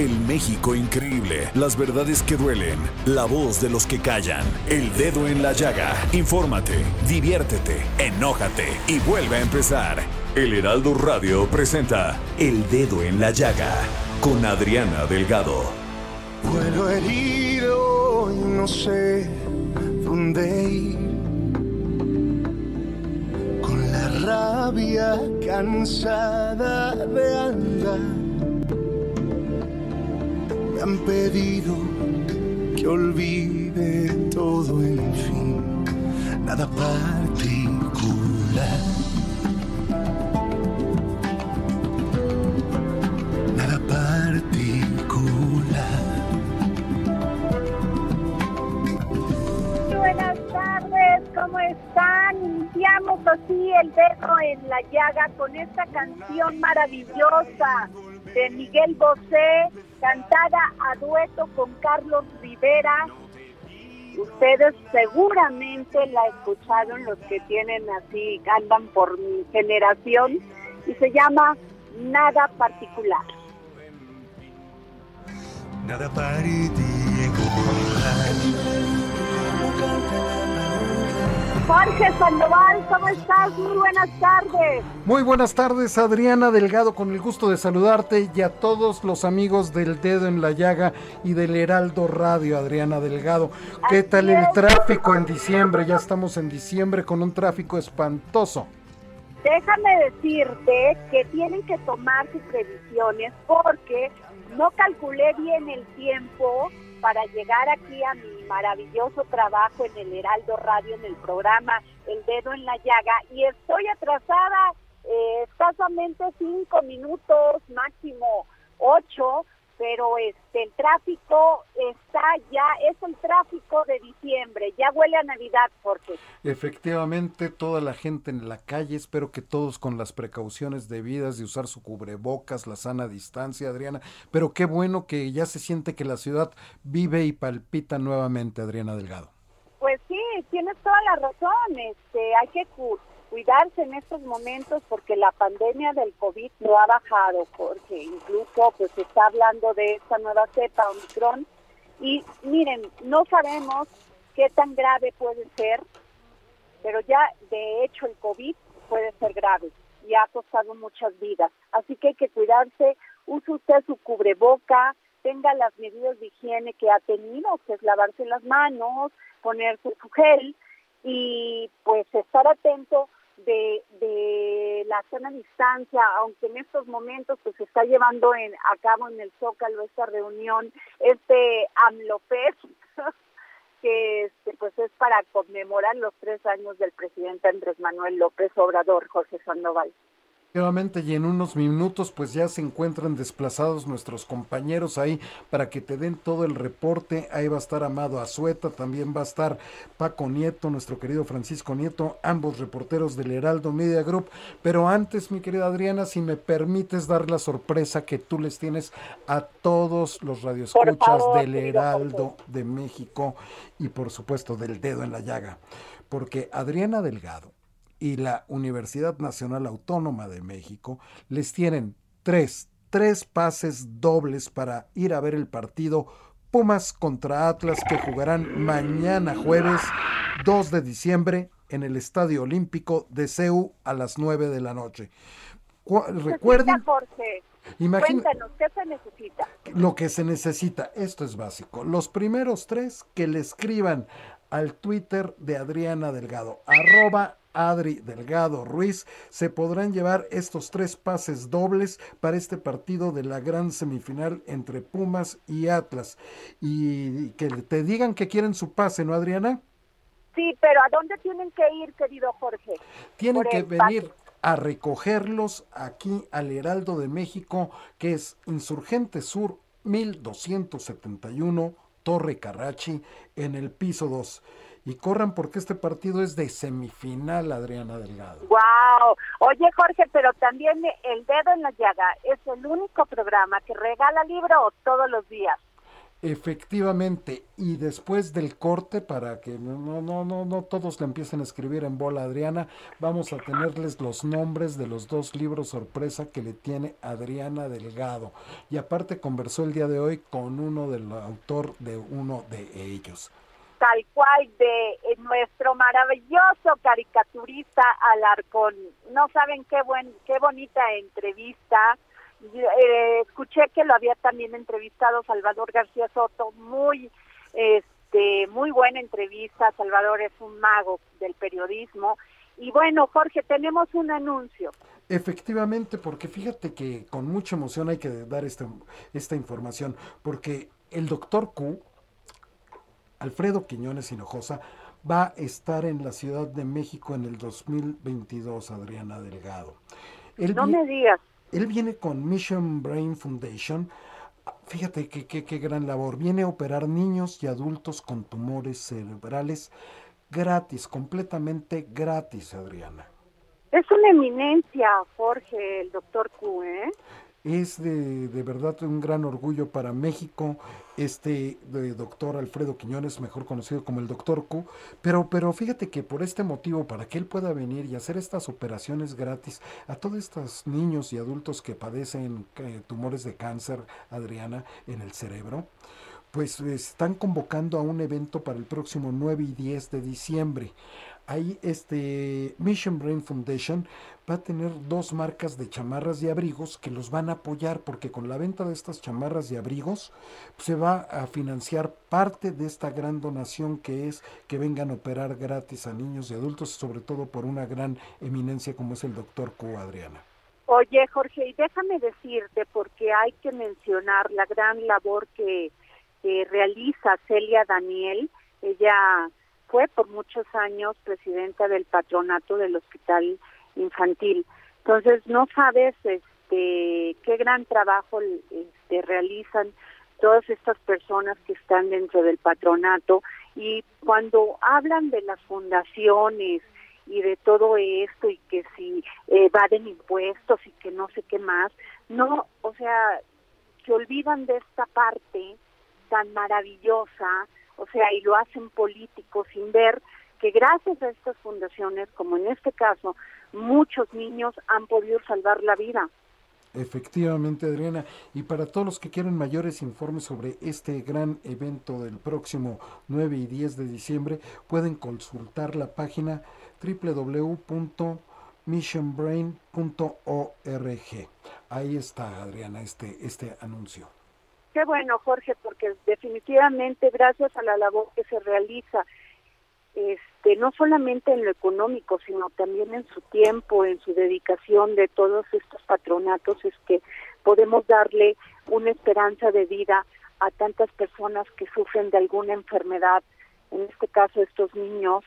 El México increíble, las verdades que duelen, la voz de los que callan, el dedo en la llaga. Infórmate, diviértete, enójate y vuelve a empezar. El Heraldo Radio presenta El Dedo en la Llaga con Adriana Delgado. Vuelo herido y no sé dónde ir. Con la rabia cansada de andar. Me han pedido que olvide todo, en fin, nada particular. Nada particular. Buenas tardes, ¿cómo están? Iniciamos así el dedo en la llaga con esta canción maravillosa de Miguel Bosé, cantada a dueto con Carlos Rivera. Ustedes seguramente la escucharon, los que tienen así, andan por mi generación, y se llama Nada Particular. Nada particular. Jorge Sandoval, ¿cómo estás? Muy buenas tardes. Muy buenas tardes, Adriana Delgado, con el gusto de saludarte y a todos los amigos del Dedo en la Llaga y del Heraldo Radio, Adriana Delgado. ¿Qué Así tal el es. tráfico en diciembre? Ya estamos en diciembre con un tráfico espantoso. Déjame decirte que tienen que tomar sus previsiones porque no calculé bien el tiempo para llegar aquí a mi maravilloso trabajo en el Heraldo Radio, en el programa El Dedo en la Llaga, y estoy atrasada eh, escasamente cinco minutos, máximo ocho, pero este el tráfico está ya, es el tráfico de diciembre, ya huele a Navidad, Jorge. Efectivamente, toda la gente en la calle, espero que todos con las precauciones debidas de usar su cubrebocas, la sana distancia, Adriana. Pero qué bueno que ya se siente que la ciudad vive y palpita nuevamente, Adriana Delgado. Pues sí, tienes toda la razón. Este, hay que cuidarse en estos momentos porque la pandemia del COVID no ha bajado, porque incluso pues se está hablando de esta nueva cepa Omicron y miren, no sabemos qué tan grave puede ser, pero ya de hecho el COVID puede ser grave y ha costado muchas vidas. Así que hay que cuidarse, use usted su cubreboca, tenga las medidas de higiene que ha tenido, que es lavarse las manos, ponerse su gel y pues estar atento de, de la sana distancia, aunque en estos momentos pues se está llevando en, a cabo en el Zócalo esta reunión, este AMLOFEST, que este, pues es para conmemorar los tres años del presidente Andrés Manuel López Obrador, Jorge Sandoval. Y en unos minutos pues ya se encuentran desplazados nuestros compañeros ahí para que te den todo el reporte. Ahí va a estar Amado Azueta, también va a estar Paco Nieto, nuestro querido Francisco Nieto, ambos reporteros del Heraldo Media Group. Pero antes, mi querida Adriana, si me permites dar la sorpresa que tú les tienes a todos los radioescuchas favor, del Heraldo de México y por supuesto del Dedo en la Llaga. Porque Adriana Delgado y la Universidad Nacional Autónoma de México les tienen tres, tres pases dobles para ir a ver el partido Pumas contra Atlas que jugarán mañana jueves 2 de diciembre en el Estadio Olímpico de CEU a las 9 de la noche. Cu- Recuerden, Cuéntanos, ¿qué se necesita? Lo que se necesita, esto es básico. Los primeros tres que le escriban al Twitter de Adriana Delgado, arroba Adri Delgado Ruiz, se podrán llevar estos tres pases dobles para este partido de la gran semifinal entre Pumas y Atlas. Y que te digan que quieren su pase, ¿no, Adriana? Sí, pero ¿a dónde tienen que ir, querido Jorge? Tienen que venir a recogerlos aquí al Heraldo de México, que es Insurgente Sur 1271, Torre Carrachi, en el piso 2 y corran porque este partido es de semifinal, Adriana Delgado. Wow. Oye, Jorge, pero también El Dedo en la Llaga es el único programa que regala libros todos los días. Efectivamente, y después del corte, para que no, no, no, no todos le empiecen a escribir en bola Adriana, vamos a tenerles los nombres de los dos libros sorpresa que le tiene Adriana Delgado. Y aparte conversó el día de hoy con uno del autor de uno de ellos tal cual de eh, nuestro maravilloso caricaturista Alarcón. No saben qué buen, qué bonita entrevista. Eh, escuché que lo había también entrevistado Salvador García Soto, muy, este, muy buena entrevista. Salvador es un mago del periodismo. Y bueno, Jorge, tenemos un anuncio. Efectivamente, porque fíjate que con mucha emoción hay que dar esta, esta información, porque el doctor Q, Alfredo Quiñones Hinojosa va a estar en la Ciudad de México en el 2022, Adriana Delgado. no me digas. Él viene con Mission Brain Foundation. Fíjate qué qué gran labor. Viene a operar niños y adultos con tumores cerebrales gratis, completamente gratis, Adriana. Es una eminencia, Jorge, el doctor Q, ¿eh? Es de, de, verdad un gran orgullo para México este doctor Alfredo Quiñones, mejor conocido como el doctor Q, pero, pero fíjate que por este motivo, para que él pueda venir y hacer estas operaciones gratis a todos estos niños y adultos que padecen eh, tumores de cáncer, Adriana, en el cerebro, pues están convocando a un evento para el próximo 9 y 10 de diciembre ahí este Mission Brain Foundation va a tener dos marcas de chamarras y abrigos que los van a apoyar porque con la venta de estas chamarras y abrigos se va a financiar parte de esta gran donación que es que vengan a operar gratis a niños y adultos, sobre todo por una gran eminencia como es el doctor Q. Adriana. Oye, Jorge, y déjame decirte, porque hay que mencionar la gran labor que realiza Celia Daniel. Ella fue por muchos años presidenta del patronato del hospital infantil. Entonces, no sabes este qué gran trabajo este, realizan todas estas personas que están dentro del patronato y cuando hablan de las fundaciones y de todo esto y que si evaden impuestos y que no sé qué más, no, o sea, se olvidan de esta parte tan maravillosa o sea, y lo hacen políticos sin ver que gracias a estas fundaciones, como en este caso, muchos niños han podido salvar la vida. Efectivamente, Adriana. Y para todos los que quieren mayores informes sobre este gran evento del próximo 9 y 10 de diciembre, pueden consultar la página www.missionbrain.org. Ahí está, Adriana, este, este anuncio. Qué bueno, Jorge, porque definitivamente gracias a la labor que se realiza, este, no solamente en lo económico, sino también en su tiempo, en su dedicación de todos estos patronatos, es que podemos darle una esperanza de vida a tantas personas que sufren de alguna enfermedad, en este caso estos niños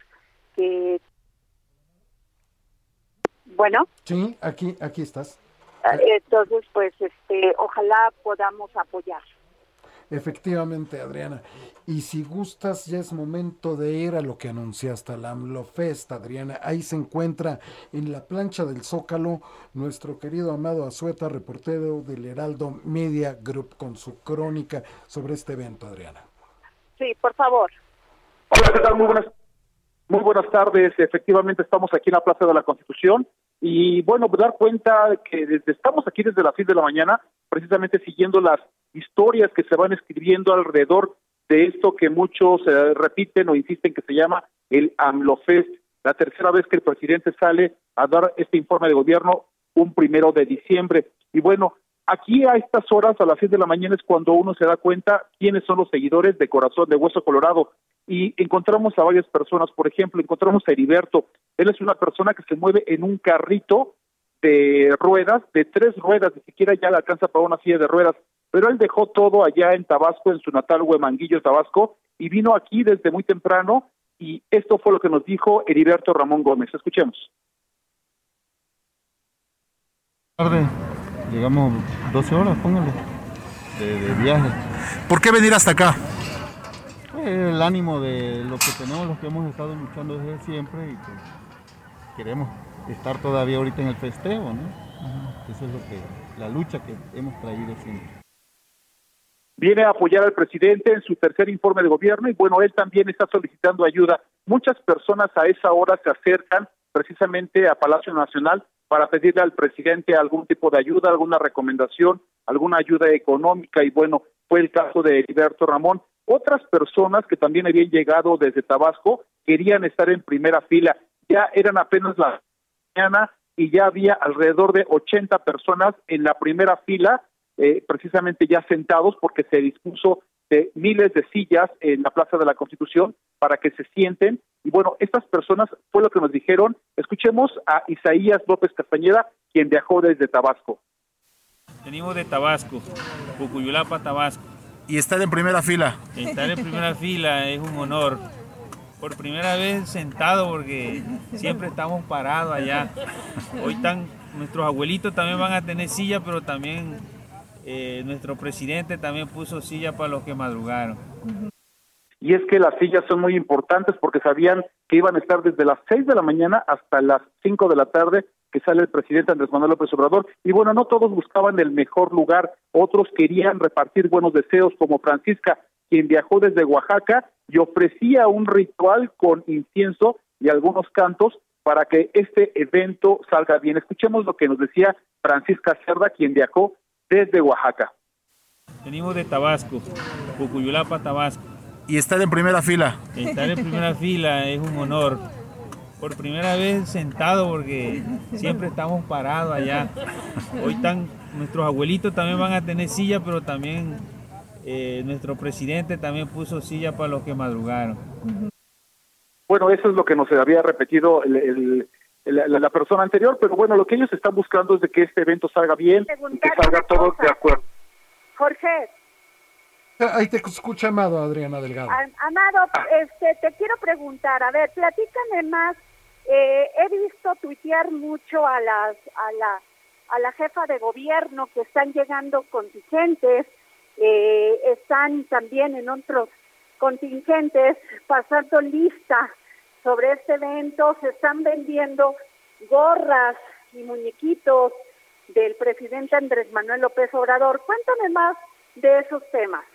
que bueno. Sí, aquí aquí estás. Entonces, pues, este, ojalá podamos apoyar. Efectivamente, Adriana. Y si gustas, ya es momento de ir a lo que anunciaste, la AMLOFest, Adriana. Ahí se encuentra en la plancha del Zócalo nuestro querido Amado Azueta, reportero del Heraldo Media Group, con su crónica sobre este evento, Adriana. Sí, por favor. Hola, ¿qué tal? Muy buenas, muy buenas tardes. Efectivamente, estamos aquí en la Plaza de la Constitución y bueno, dar cuenta que desde, estamos aquí desde las 6 de la mañana, precisamente siguiendo las historias que se van escribiendo alrededor de esto que muchos eh, repiten o insisten que se llama el AMLOFEST, la tercera vez que el presidente sale a dar este informe de gobierno un primero de diciembre. Y bueno, aquí a estas horas, a las 6 de la mañana, es cuando uno se da cuenta quiénes son los seguidores de Corazón de Hueso Colorado. Y encontramos a varias personas, por ejemplo, encontramos a Heriberto. Él es una persona que se mueve en un carrito de ruedas, de tres ruedas, ni siquiera ya le alcanza para una silla de ruedas. Pero él dejó todo allá en Tabasco, en su natal Huemanguillo, Tabasco, y vino aquí desde muy temprano. Y esto fue lo que nos dijo Heriberto Ramón Gómez. Escuchemos. tarde, llegamos 12 horas, póngale, de, de viaje. ¿Por qué venir hasta acá? El ánimo de lo que tenemos, los que hemos estado luchando desde siempre y pues queremos estar todavía ahorita en el festejo, ¿no? Eso es lo que, la lucha que hemos traído siempre. Viene a apoyar al presidente en su tercer informe de gobierno y bueno, él también está solicitando ayuda. Muchas personas a esa hora se acercan precisamente a Palacio Nacional para pedirle al presidente algún tipo de ayuda, alguna recomendación, alguna ayuda económica y bueno, fue el caso de Heriberto Ramón. Otras personas que también habían llegado desde Tabasco querían estar en primera fila. Ya eran apenas la mañana y ya había alrededor de 80 personas en la primera fila, eh, precisamente ya sentados porque se dispuso de miles de sillas en la Plaza de la Constitución para que se sienten. Y bueno, estas personas fue lo que nos dijeron. Escuchemos a Isaías López Castañeda, quien viajó desde Tabasco. Venimos de Tabasco, Pucuyulapa, Tabasco. Y estar en primera fila. Estar en primera fila es un honor. Por primera vez sentado porque siempre estamos parados allá. Hoy están, nuestros abuelitos también van a tener silla, pero también eh, nuestro presidente también puso silla para los que madrugaron. Y es que las sillas son muy importantes porque sabían que iban a estar desde las 6 de la mañana hasta las 5 de la tarde que sale el presidente Andrés Manuel López Obrador. Y bueno, no todos buscaban el mejor lugar, otros querían repartir buenos deseos, como Francisca, quien viajó desde Oaxaca y ofrecía un ritual con incienso y algunos cantos para que este evento salga bien. Escuchemos lo que nos decía Francisca Cerda, quien viajó desde Oaxaca. Venimos de Tabasco, Pucuyulapa, Tabasco. Y estar en primera fila. Estar en primera fila es un honor. Por primera vez sentado porque siempre estamos parados allá. Hoy están, nuestros abuelitos también van a tener silla, pero también eh, nuestro presidente también puso silla para los que madrugaron. Bueno, eso es lo que nos había repetido el, el, la, la, persona anterior, pero bueno, lo que ellos están buscando es de que este evento salga bien y que salga todos de acuerdo. Jorge. Ahí te escucha Amado, Adriana Delgado. Amado, este, te quiero preguntar, a ver, platícame más. Eh, he visto tuitear mucho a las a la a la jefa de gobierno que están llegando contingentes, eh, están también en otros contingentes pasando lista sobre este evento, se están vendiendo gorras y muñequitos del presidente Andrés Manuel López Obrador. Cuéntame más de esos temas.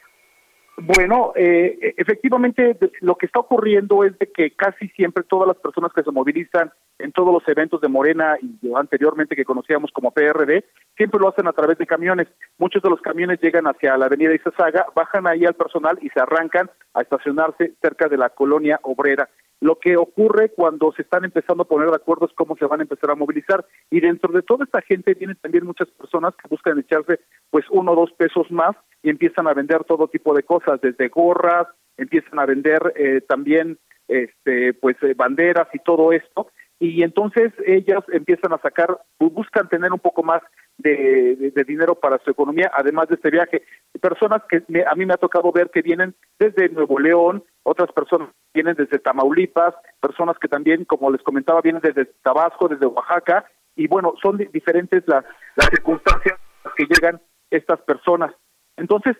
Bueno, eh, efectivamente lo que está ocurriendo es de que casi siempre todas las personas que se movilizan en todos los eventos de Morena y anteriormente que conocíamos como PRD, siempre lo hacen a través de camiones. Muchos de los camiones llegan hacia la avenida Izazaga, bajan ahí al personal y se arrancan a estacionarse cerca de la colonia obrera. Lo que ocurre cuando se están empezando a poner de acuerdo es cómo se van a empezar a movilizar. Y dentro de toda esta gente vienen también muchas personas que buscan echarse pues uno o dos pesos más y empiezan a vender todo tipo de cosas, desde gorras, empiezan a vender eh, también este pues eh, banderas y todo esto y entonces ellas empiezan a sacar, buscan tener un poco más de, de, de dinero para su economía, además de este viaje. Personas que me, a mí me ha tocado ver que vienen desde Nuevo León, otras personas vienen desde Tamaulipas, personas que también, como les comentaba, vienen desde Tabasco, desde Oaxaca, y bueno, son diferentes las, las circunstancias que llegan estas personas. Entonces,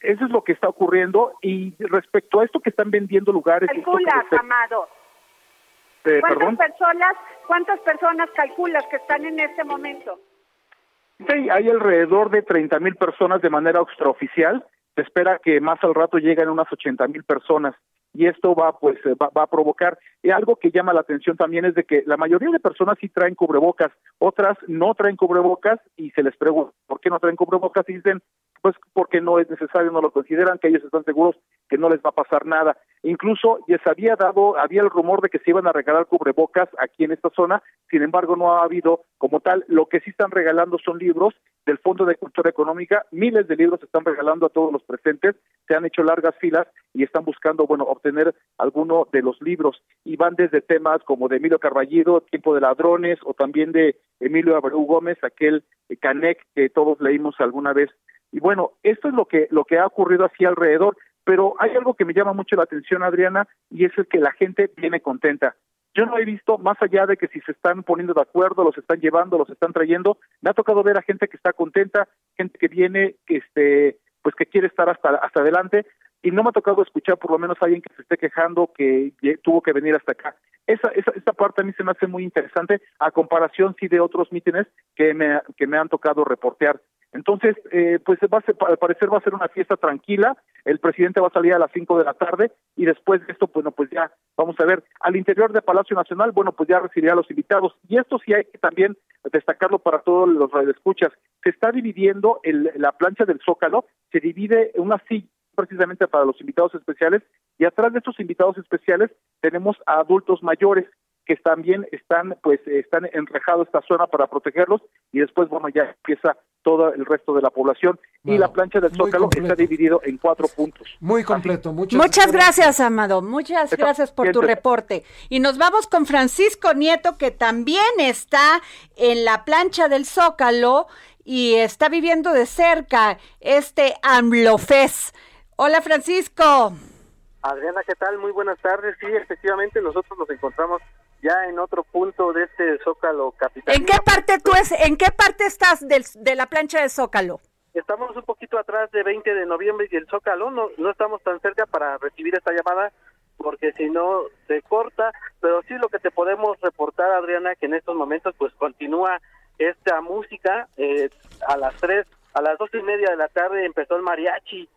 eso es lo que está ocurriendo y respecto a esto que están vendiendo lugares... Calcula, que Amado. Eh, ¿Cuántas perdón. personas, cuántas personas calculas que están en este momento? Hay alrededor de 30 mil personas de manera extraoficial. Se espera que más al rato lleguen unas 80 mil personas y esto va pues eh, va, va, a provocar algo que llama la atención también es de que la mayoría de personas sí traen cubrebocas, otras no traen cubrebocas y se les pregunta por qué no traen cubrebocas y dicen pues porque no es necesario, no lo consideran, que ellos están seguros que no les va a pasar nada. Incluso se había dado, había el rumor de que se iban a regalar cubrebocas aquí en esta zona, sin embargo no ha habido como tal, lo que sí están regalando son libros del Fondo de Cultura Económica, miles de libros se están regalando a todos los presentes, se han hecho largas filas y están buscando, bueno, obtener alguno de los libros y van desde temas como de Emilio Carballido, Tiempo de Ladrones o también de Emilio Abreu Gómez, aquel Canec que todos leímos alguna vez. Y bueno, esto es lo que lo que ha ocurrido así alrededor, pero hay algo que me llama mucho la atención, Adriana, y es el que la gente viene contenta. Yo no he visto, más allá de que si se están poniendo de acuerdo, los están llevando, los están trayendo, me ha tocado ver a gente que está contenta, gente que viene, que este, pues que quiere estar hasta, hasta adelante, y no me ha tocado escuchar por lo menos a alguien que se esté quejando que tuvo que venir hasta acá. Esa, esa, esta parte a mí se me hace muy interesante, a comparación sí de otros mítines que me, que me han tocado reportear. Entonces, eh, pues va a ser, al parecer va a ser una fiesta tranquila. El presidente va a salir a las 5 de la tarde y después de esto, bueno, pues ya vamos a ver. Al interior de Palacio Nacional, bueno, pues ya recibirá a los invitados. Y esto sí hay que también destacarlo para todos los radioescuchas. Se está dividiendo el, la plancha del Zócalo, se divide una silla precisamente para los invitados especiales y atrás de estos invitados especiales tenemos a adultos mayores que también están pues están enrejados esta zona para protegerlos y después bueno ya empieza todo el resto de la población y la plancha del Zócalo está dividido en cuatro puntos. Muy completo, muchas, muchas gracias, Amado, muchas gracias por tu reporte. Y nos vamos con Francisco Nieto que también está en la plancha del Zócalo y está viviendo de cerca este AMLOFES. Hola Francisco. Adriana, ¿qué tal? Muy buenas tardes. Sí, efectivamente, nosotros nos encontramos ya en otro punto de este Zócalo capital. ¿En qué parte tú es, en qué parte estás del, de la plancha de Zócalo? Estamos un poquito atrás de 20 de noviembre y el Zócalo, no, no estamos tan cerca para recibir esta llamada porque si no se corta, pero sí lo que te podemos reportar, Adriana, que en estos momentos pues continúa esta música, eh, a las 3, a las dos y media de la tarde empezó el mariachi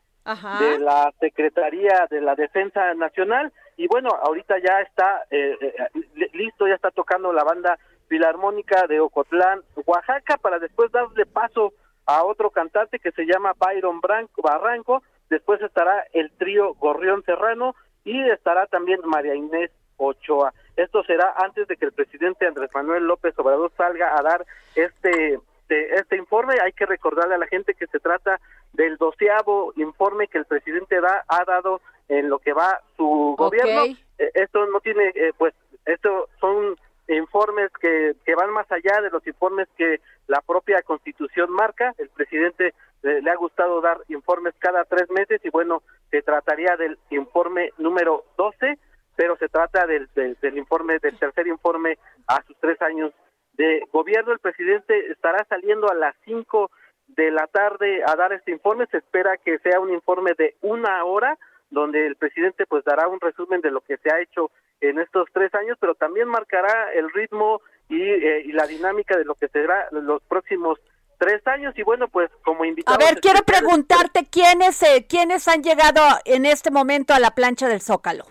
de la Secretaría de la Defensa Nacional y bueno, ahorita ya está eh, eh, listo, ya está tocando la banda filarmónica de Ocotlán, Oaxaca, para después darle paso a otro cantante que se llama Byron Branco, Barranco, después estará el trío Gorrión Serrano y estará también María Inés Ochoa. Esto será antes de que el presidente Andrés Manuel López Obrador salga a dar este este, este informe. Hay que recordarle a la gente que se trata del doceavo informe que el presidente da, ha dado en lo que va su gobierno. Eh, esto no tiene, eh, pues, esto son informes que, que van más allá de los informes que la propia constitución marca. El presidente eh, le ha gustado dar informes cada tres meses y bueno, se trataría del informe número 12, pero se trata del, del, del informe, del tercer informe a sus tres años de gobierno. El presidente estará saliendo a las 5 de la tarde a dar este informe. Se espera que sea un informe de una hora, donde el presidente pues dará un resumen de lo que se ha hecho en estos tres años, pero también marcará el ritmo y, eh, y la dinámica de lo que será los próximos tres años. Y bueno pues como invitado a ver quiero preguntarte quiénes eh, quiénes han llegado en este momento a la plancha del Zócalo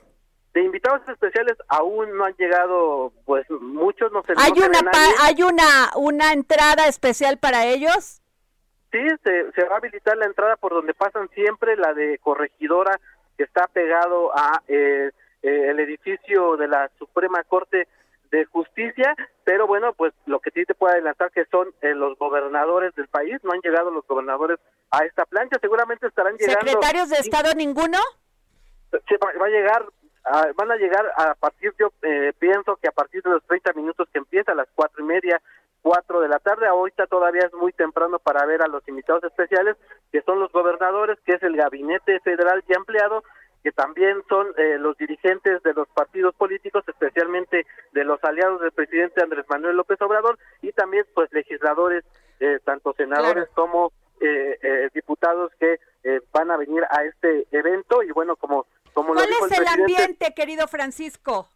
de invitados especiales aún no han llegado, pues muchos no se ¿Hay una hay una una entrada especial para ellos? Sí, se, va a habilitar la entrada por donde pasan siempre, la de corregidora que está pegado a eh, eh, el edificio de la Suprema Corte de Justicia, pero bueno, pues lo que sí te puedo adelantar que son eh, los gobernadores del país, no han llegado los gobernadores a esta plancha, seguramente estarán llegando. ¿Secretarios de Estado ninguno? Se va, va a llegar Ah, van a llegar a partir, yo eh, pienso que a partir de los 30 minutos que empieza, a las cuatro y media, cuatro de la tarde, ahorita todavía es muy temprano para ver a los invitados especiales, que son los gobernadores, que es el gabinete federal y ampliado, que también son eh, los dirigentes de los partidos políticos, especialmente de los aliados del presidente Andrés Manuel López Obrador, y también pues legisladores, eh, tanto senadores como diputados que van a venir a este evento, y bueno, como ¿Cuál es el, ambiente, querido Francisco?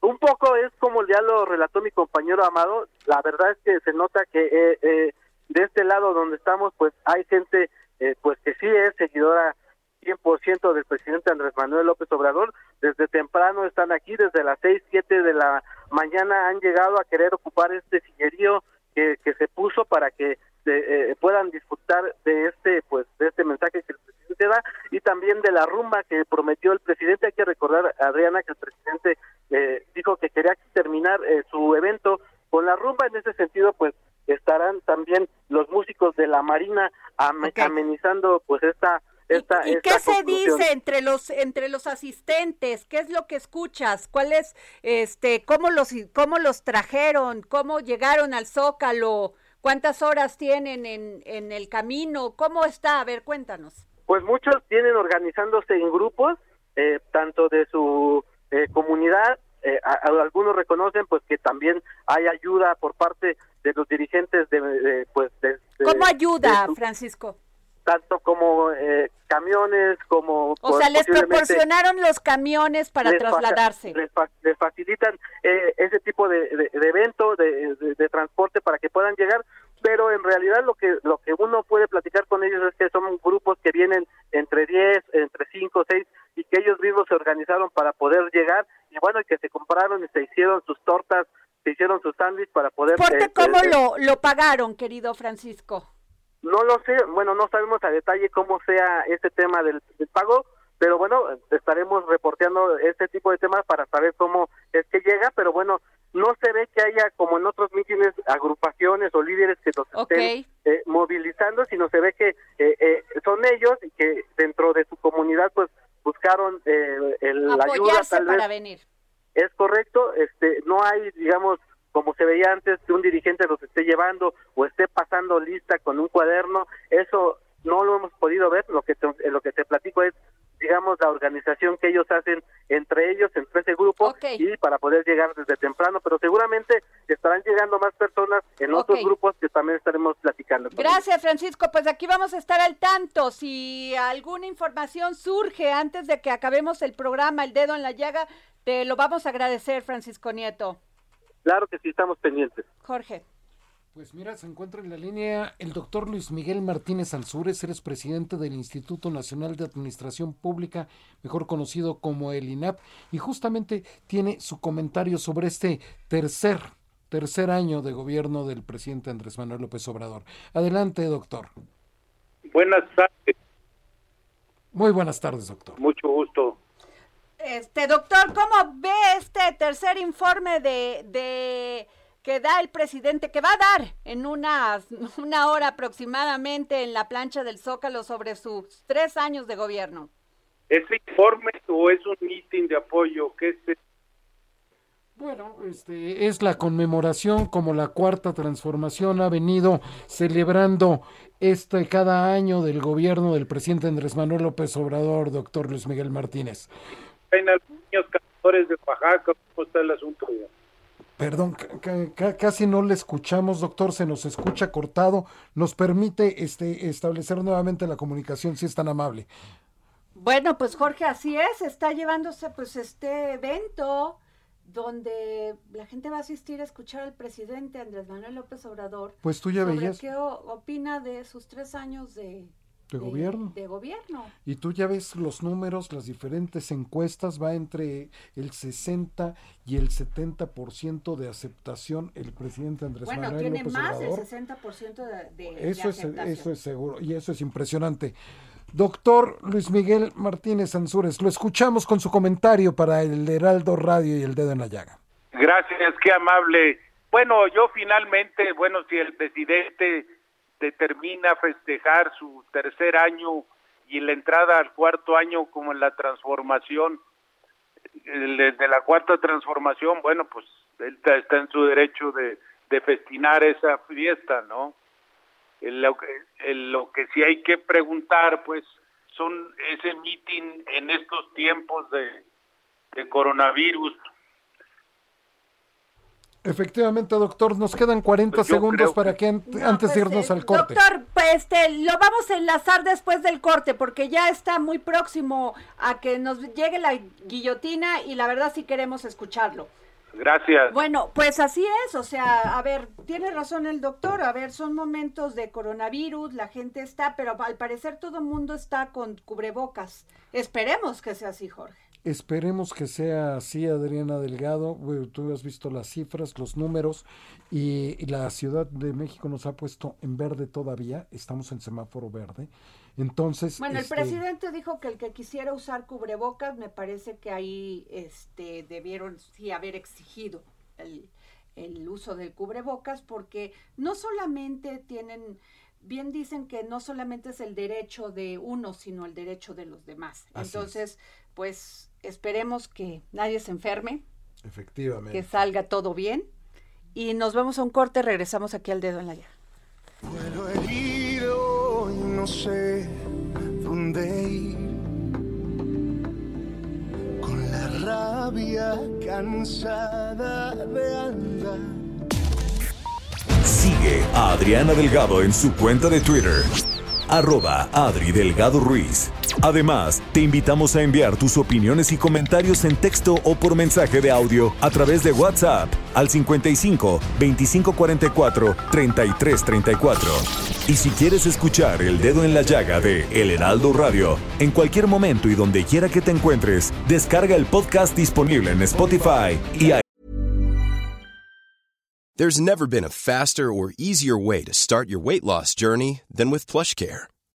Un poco es como ya lo relató mi compañero Amado. La verdad es que se nota que eh, eh, de este lado donde estamos, pues hay gente eh, pues que sí es seguidora 100% del presidente Andrés Manuel López Obrador. Desde temprano están aquí, desde las 6, 7 de la mañana han llegado a querer ocupar este sillerío que, que se puso para que eh, puedan disfrutar de este pues de este mensaje que el presidente da y también de la rumba que prometió el presidente hay que recordar Adriana que el presidente eh, dijo que quería terminar eh, su evento con la rumba en ese sentido pues estarán también los músicos de la marina amenizando pues esta esta, ¿Y, qué se dice entre los entre los asistentes? ¿Qué es lo que escuchas? ¿Cuál es este cómo los cómo los trajeron? ¿Cómo llegaron al Zócalo? ¿Cuántas horas tienen en, en el camino? ¿Cómo está? A ver, cuéntanos. Pues muchos vienen organizándose en grupos, eh, tanto de su eh, comunidad, eh, algunos reconocen pues que también hay ayuda por parte de los dirigentes de, pues de, ¿Cómo ayuda, Francisco? Tanto como eh, camiones como o sea les proporcionaron los camiones para trasladarse. les, facilitan eh, ese tipo de, de, evento de, de, transporte para que puedan llegar pero en realidad lo que lo que uno puede platicar con ellos es que son grupos que vienen entre 10 entre 5 6 y que ellos mismos se organizaron para poder llegar y bueno y que se compraron y se hicieron sus tortas se hicieron sus sándwiches para poder ¿Por eh, cómo lo lo pagaron querido Francisco no lo sé, bueno, no sabemos a detalle cómo sea este tema del, pago, pero bueno, estaremos reporteando este tipo de temas para saber cómo es que llega, pero bueno, no se ve que haya como en otros mítines agrupaciones o líderes que los estén eh, movilizando, sino se ve que eh, eh, son ellos y que dentro de su comunidad pues buscaron el, la ayuda tal para venir. Es correcto, este no hay digamos como se veía antes, que un dirigente los esté llevando o esté pasando lista con un cuaderno, eso no lo hemos podido ver, lo que te, lo que te platico es digamos la organización que ellos hacen entre ellos, entre ese grupo y para poder llegar desde temprano, pero seguramente estarán llegando más personas en otros grupos que también estaremos platicando. Gracias Francisco, pues aquí vamos a estar al tanto, si alguna información surge antes de que acabemos el programa El Dedo en la Llaga, te lo vamos a agradecer Francisco Nieto. Claro que sí, estamos pendientes. Jorge. Pues mira, se encuentra en la línea el doctor Luis Miguel Martínez Ansúrez, eres presidente del Instituto Nacional de Administración Pública, mejor conocido como el INAP, y justamente tiene su comentario sobre este tercer, tercer año de gobierno del presidente Andrés Manuel López Obrador. Adelante, doctor. Buenas tardes. Muy buenas tardes, doctor. Mucho gusto. Este, doctor, ¿cómo ve este tercer informe de, de que da el presidente, que va a dar en una, una hora aproximadamente en la plancha del Zócalo sobre sus tres años de gobierno? ¿Es informe o es un mitin de apoyo? ¿Qué es bueno, este es la conmemoración como la cuarta transformación ha venido celebrando este cada año del gobierno del presidente Andrés Manuel López Obrador, doctor Luis Miguel Martínez en los niños cantores de Oaxaca? ¿Cómo está el asunto? Perdón, casi no le escuchamos, doctor, se nos escucha cortado. ¿Nos permite este, establecer nuevamente la comunicación, si es tan amable? Bueno, pues Jorge, así es, está llevándose pues este evento donde la gente va a asistir a escuchar al presidente Andrés Manuel López Obrador. Pues tú ya veías. ¿Qué opina de sus tres años de, de, gobierno. De gobierno. Y tú ya ves los números, las diferentes encuestas, va entre el 60 y el 70% de aceptación el presidente Andrés bueno, Manuel tiene más del 60% de, de, eso es Eso es seguro, y eso es impresionante. Doctor Luis Miguel Martínez Ansúrez, lo escuchamos con su comentario para el Heraldo Radio y el Dedo en la Llaga. Gracias, qué amable. Bueno, yo finalmente, bueno, si el presidente determina festejar su tercer año y la entrada al cuarto año como en la transformación de la cuarta transformación, bueno, pues él está en su derecho de, festinar esa fiesta, ¿no? Lo que, lo que sí hay que preguntar, pues, son ese meeting en estos tiempos de coronavirus, Efectivamente, doctor, nos quedan 40 pues segundos para que antes de pues, irnos al corte. Doctor, pues este, lo vamos a enlazar después del corte porque ya está muy próximo a que nos llegue la guillotina y la verdad sí queremos escucharlo. Gracias. Bueno, pues así es, o sea, a ver, tiene razón el doctor, a ver, son momentos de coronavirus, la gente está, pero al parecer todo el mundo está con cubrebocas. Esperemos que sea así, Jorge. Esperemos que sea así, Adriana Delgado. tú has visto las cifras, los números, y, la Ciudad de México nos ha puesto en verde todavía. Estamos en semáforo verde. Entonces. Bueno, el este presidente dijo que el que quisiera usar cubrebocas, me parece que ahí este, debieron sí haber exigido el, el uso del cubrebocas, porque no solamente tienen bien dicen que no solamente es el derecho de uno, sino el derecho de los demás. Entonces, pues esperemos que nadie se enferme. Efectivamente. Que salga todo bien. Y nos vamos a un corte, regresamos aquí al dedo en la llaga. herido y no sé dónde ir. Con la rabia cansada de andar. Sigue a Adriana Delgado en su cuenta de Twitter. Arroba Adri Delgado Ruiz. Además, te invitamos a enviar tus opiniones y comentarios en texto o por mensaje de audio a través de WhatsApp al 55 2544 3334. Y si quieres escuchar El Dedo en la Llaga de El Heraldo Radio, en cualquier momento y donde quiera que te encuentres, descarga el podcast disponible en Spotify y There's never been a faster or easier way to start your weight loss journey than with PlushCare.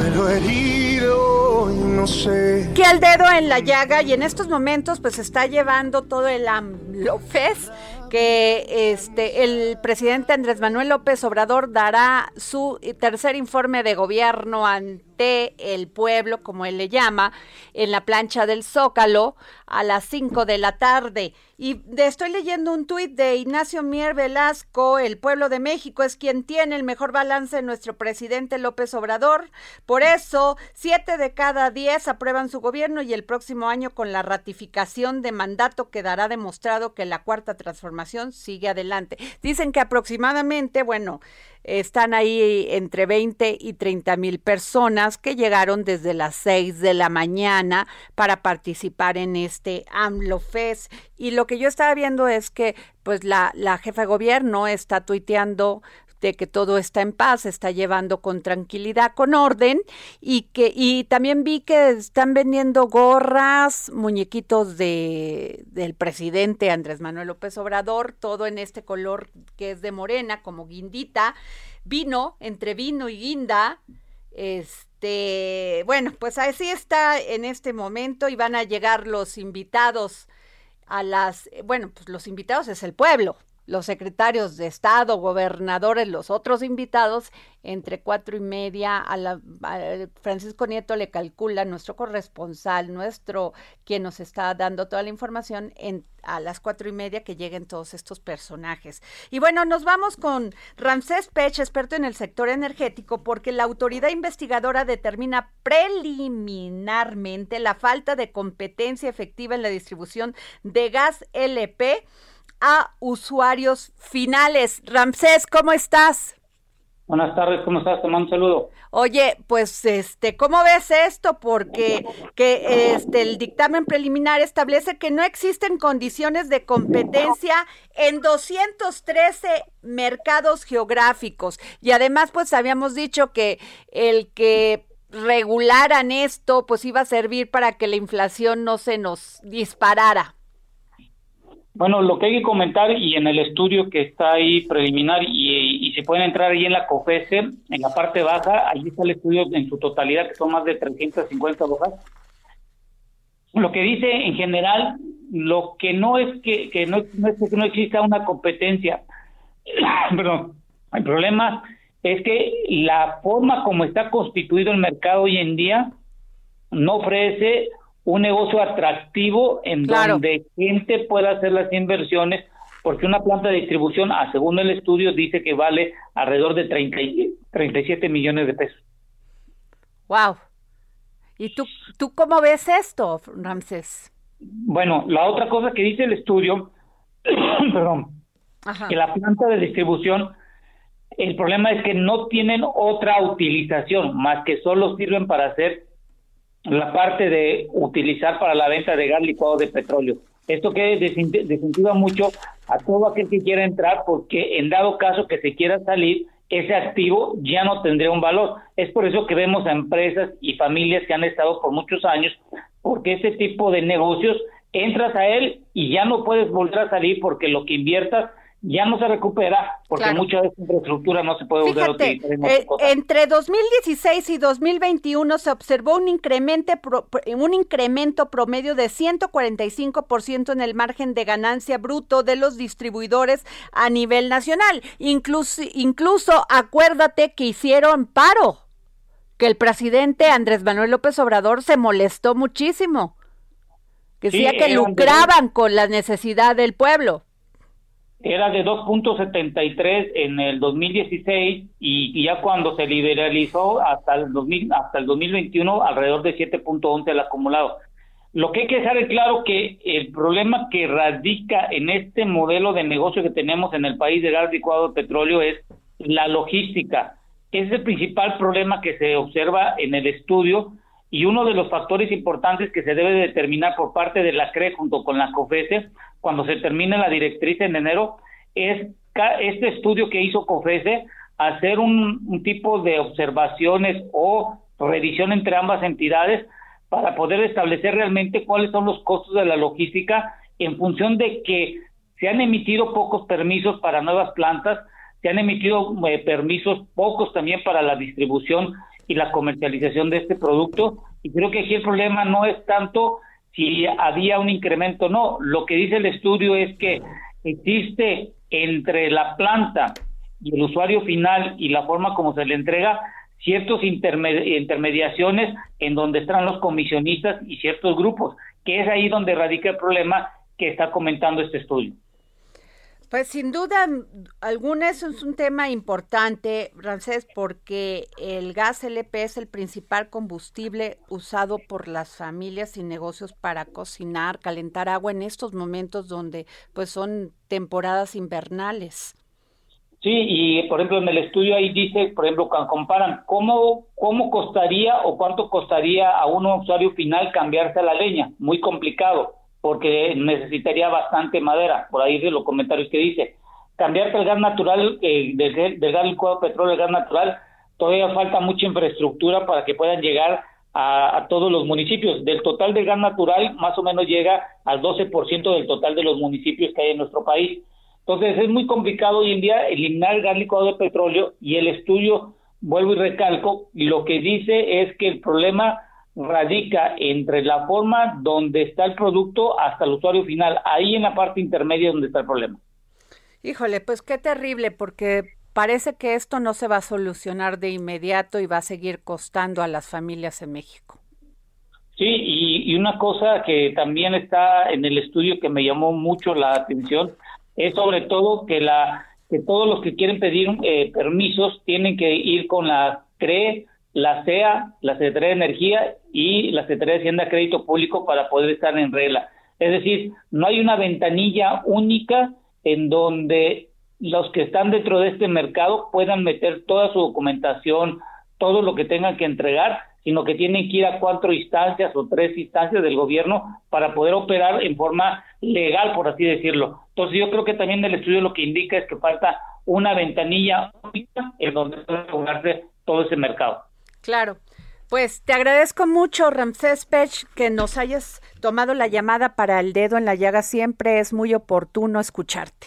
herido y no sé. Que al dedo en la llaga y en estos momentos pues está llevando todo el AMLOFES que este el presidente Andrés Manuel López Obrador dará su tercer informe de gobierno ante el pueblo, como él le llama, en la plancha del Zócalo a las 5 de la tarde. Y estoy leyendo un tuit de Ignacio Mier Velasco, el pueblo de México es quien tiene el mejor balance de nuestro presidente López Obrador. Por eso, siete de cada diez aprueban su gobierno y el próximo año con la ratificación de mandato quedará demostrado que la cuarta transformación sigue adelante. Dicen que aproximadamente, bueno, están ahí entre 20 y 30 mil personas que llegaron desde las 6 de la mañana para participar en este AMLO Fest. Y lo que yo estaba viendo es que pues la, la jefa de gobierno está tuiteando de que todo está en paz, se está llevando con tranquilidad, con orden y que y también vi que están vendiendo gorras, muñequitos de del presidente Andrés Manuel López Obrador, todo en este color que es de morena como guindita, vino entre vino y guinda, este, bueno, pues así está en este momento y van a llegar los invitados a las, bueno, pues los invitados es el pueblo, los secretarios de Estado, gobernadores, los otros invitados, entre cuatro y media a la Francisco Nieto le calcula nuestro corresponsal, nuestro quien nos está dando toda la información en, a las cuatro y media que lleguen todos estos personajes. Y bueno, nos vamos con Ramsés Pech, experto en el sector energético, porque la autoridad investigadora determina preliminarmente la falta de competencia efectiva en la distribución de gas LP a usuarios finales. Ramsés, ¿cómo estás? Buenas tardes, ¿cómo estás? Te mando un saludo. Oye, pues este, ¿cómo ves esto? Porque que este el dictamen preliminar establece que no existen condiciones de competencia en 213 mercados geográficos y además pues habíamos dicho que el que regularan esto pues iba a servir para que la inflación no se nos disparara. Bueno, lo que hay que comentar y en el estudio que está ahí preliminar y, se pueden entrar ahí en la COFESE, en la parte baja, ahí está el estudio en su totalidad, que son más de 350 hojas. Lo que dice en general, lo que no es que, no, no es que no exista una competencia, perdón, el problema es que la forma como está constituido el mercado hoy en día no ofrece un negocio atractivo en donde gente pueda hacer las inversiones porque una planta de distribución, a según el estudio, dice que vale alrededor de 30, 37 millones de pesos. Wow. ¿Y tú, tú cómo ves esto, Ramses? Bueno, la otra cosa que dice el estudio, perdón, que la planta de distribución, el problema es que no tienen otra utilización más que solo sirven para hacer la parte de utilizar para la venta de gas licuado de petróleo. Esto que desincentiva mucho a todo aquel que quiera entrar porque en dado caso que se quiera salir, ese activo ya no tendría un valor. Es por eso que vemos a empresas y familias que han estado por muchos años, porque ese tipo de negocios entras a él y ya no puedes volver a salir porque lo que inviertas ya no se recupera porque mucha de esta infraestructura no se puede volver a utilizar. Eh, entre 2016 y 2021 se observó un incremento, un incremento promedio de 145% en el margen de ganancia bruto de los distribuidores a nivel nacional. Incluso, incluso acuérdate que hicieron paro, que el presidente Andrés Manuel López Obrador se molestó muchísimo, que decía que lucraban con la necesidad del pueblo era de 2.73 en el 2016 y, ya cuando se liberalizó hasta el 2000 hasta el 2021 alrededor de 7.11 el acumulado. Lo que hay que dejar es claro que el problema que radica en este modelo de negocio que tenemos en el país de gas licuado de petróleo es la logística. Es el principal problema que se observa en el estudio y uno de los factores importantes que se debe determinar por parte de la CRE junto con la COFESE cuando se termine la directriz en enero es este estudio que hizo COFESE hacer un, tipo de observaciones o revisión entre ambas entidades para poder establecer realmente cuáles son los costos de la logística en función de que se han emitido pocos permisos para nuevas plantas, se han emitido eh, permisos pocos también para la distribución y la comercialización de este producto. Y creo que aquí el problema no es tanto si había un incremento o no. Lo que dice el estudio es que existe entre la planta y el usuario final y la forma como se le entrega ciertos intermediaciones en donde están los comisionistas y ciertos grupos, que es ahí donde radica el problema que está comentando este estudio. Pues sin duda alguna eso es un tema importante, Francés, porque el gas LP es el principal combustible usado por las familias y negocios para cocinar, calentar agua en estos momentos donde pues son temporadas invernales. Sí, y por ejemplo en el estudio ahí dice, por ejemplo, cuando comparan cómo, cómo costaría o cuánto costaría a un usuario final cambiarse a la leña, muy complicado porque necesitaría bastante madera, por ahí de los comentarios que dice. Cambiarte el gas natural, eh, del, gas licuado petróleo, el gas natural, todavía falta mucha infraestructura para que puedan llegar a, todos los municipios. Del total de gas natural, más o menos llega al 12% del total de los municipios que hay en nuestro país. Entonces es muy complicado hoy en día eliminar el gas licuado de petróleo y el estudio, vuelvo y recalco, lo que dice es que el problema radica entre la forma donde está el producto hasta el usuario final, ahí en la parte intermedia donde está el problema. Híjole, pues qué terrible, porque parece que esto no se va a solucionar de inmediato y va a seguir costando a las familias en México. Sí, y, una cosa que también está en el estudio que me llamó mucho la atención es sobre todo que la que todos los que quieren pedir eh, permisos tienen que ir con la CRE la CEA, la Secretaría de Energía y la Secretaría de Hacienda Crédito Público para poder estar en regla. Es decir, no hay una ventanilla única en donde los que están dentro de este mercado puedan meter toda su documentación, todo lo que tengan que entregar, sino que tienen que ir a cuatro instancias o tres instancias del gobierno para poder operar en forma legal, por así decirlo. Entonces yo creo que también el estudio lo que indica es que falta una ventanilla única en donde puede regularse todo ese mercado. Claro. Pues te agradezco mucho, Ramsés Pech, que nos hayas tomado la llamada para el dedo en la llaga. Siempre es muy oportuno escucharte.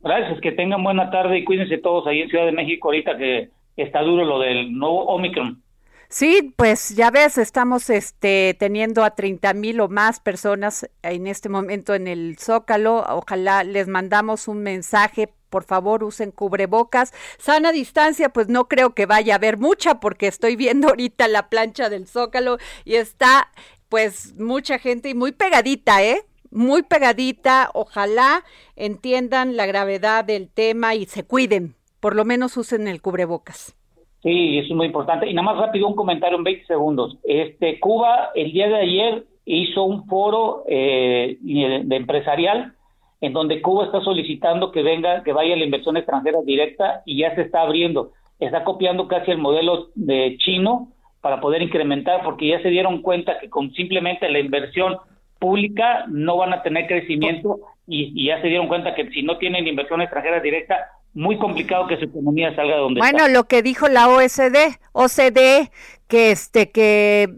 Gracias, que tengan buena tarde y cuídense todos ahí en Ciudad de México ahorita que está duro lo del nuevo Omicron. Sí, pues ya ves, estamos este, teniendo a 30 mil o más personas en este momento en el Zócalo. Ojalá les mandamos un mensaje. Por favor, usen cubrebocas. Sana distancia, pues no creo que vaya a haber mucha porque estoy viendo ahorita la plancha del Zócalo y está pues mucha gente y muy pegadita, ¿eh? Muy pegadita. Ojalá entiendan la gravedad del tema y se cuiden. Por lo menos usen el cubrebocas. Sí, eso es muy importante. Y nada más rápido un comentario en 20 segundos. Este Cuba el día de ayer hizo un foro eh, de empresarial en donde Cuba está solicitando que venga, que vaya la inversión extranjera directa y ya se está abriendo. Está copiando casi el modelo de chino para poder incrementar, porque ya se dieron cuenta que con simplemente la inversión pública no van a tener crecimiento y, y ya se dieron cuenta que si no tienen inversión extranjera directa muy complicado que su economía salga de donde bueno, lo que dijo la OSD, OCDE, que este que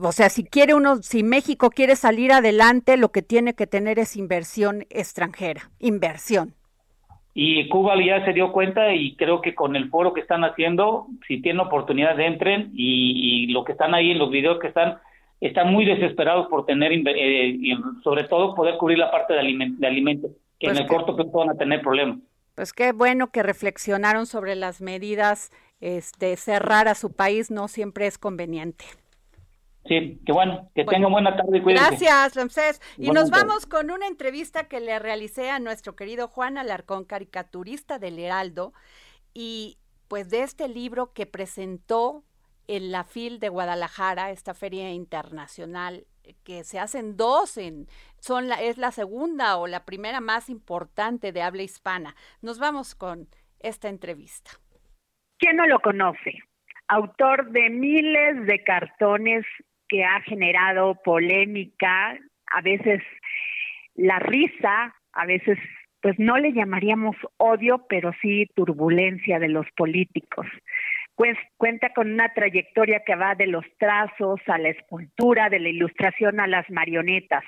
o sea, si quiere uno si México quiere salir adelante, lo que tiene que tener es inversión extranjera, inversión. Y Cuba ya se dio cuenta y creo que con el foro que están haciendo, si tienen oportunidad entren y, lo que están ahí en los videos que están están muy desesperados por tener eh, y sobre todo poder cubrir la parte de, alimentos, que en pues el corto plazo van a tener problemas. Pues qué bueno que reflexionaron sobre las medidas. Este, cerrar a su país no siempre es conveniente. Sí, qué bueno. Que tengan buena tarde y cuídense. Gracias, Ramsés. Y nos vamos con una entrevista que le realicé a nuestro querido Juan Alarcón, caricaturista del Heraldo, y pues de este libro que presentó en la FIL de Guadalajara, esta feria internacional que se hacen dos en son la, es la segunda o la primera más importante de habla hispana. Nos vamos con esta entrevista. ¿Quién no lo conoce? Autor de miles de cartones que ha generado polémica, a veces la risa, a veces pues no le llamaríamos odio, pero sí turbulencia de los políticos. Cuenta con una trayectoria que va de los trazos a la escultura, de la ilustración a las marionetas,